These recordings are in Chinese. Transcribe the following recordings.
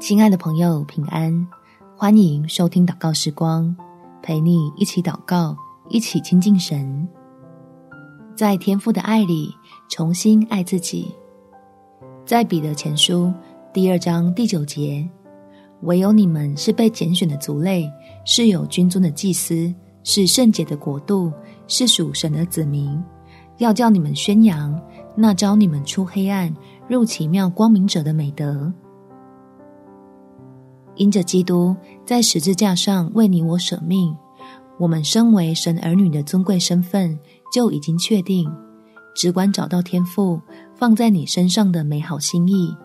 亲爱的朋友，平安！欢迎收听祷告时光，陪你一起祷告，一起亲近神，在天父的爱里重新爱自己。在彼得前书第二章第九节，唯有你们是被拣选的族类，是有君尊的祭司，是圣洁的国度，是属神的子民，要叫你们宣扬那召你们出黑暗入奇妙光明者的美德。因着基督在十字架上为你我舍命，我们身为神儿女的尊贵身份就已经确定。只管找到天父放在你身上的美好心意，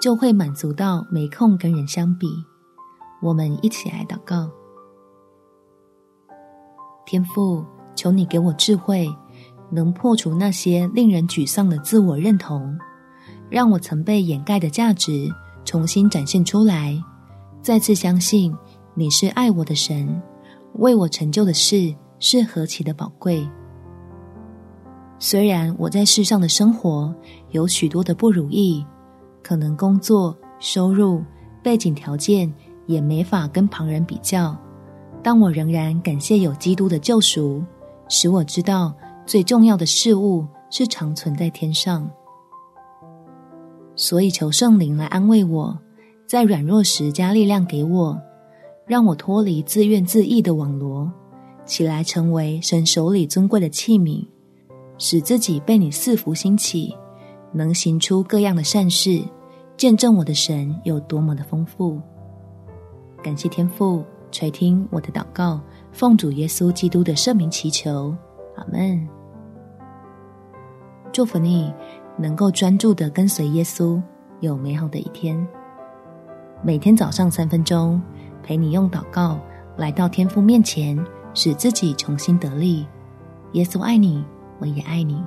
就会满足到没空跟人相比。我们一起来祷告：天父，求你给我智慧，能破除那些令人沮丧的自我认同，让我曾被掩盖的价值重新展现出来。再次相信你是爱我的神，为我成就的事是何其的宝贵。虽然我在世上的生活有许多的不如意，可能工作、收入、背景条件也没法跟旁人比较，但我仍然感谢有基督的救赎，使我知道最重要的事物是长存在天上。所以求圣灵来安慰我。在软弱时加力量给我，让我脱离自怨自艾的网罗，起来成为神手里尊贵的器皿，使自己被你赐福兴起，能行出各样的善事，见证我的神有多么的丰富。感谢天父垂听我的祷告，奉主耶稣基督的圣名祈求，阿门。祝福你能够专注的跟随耶稣，有美好的一天。每天早上三分钟，陪你用祷告来到天父面前，使自己重新得力。耶稣爱你，我也爱你。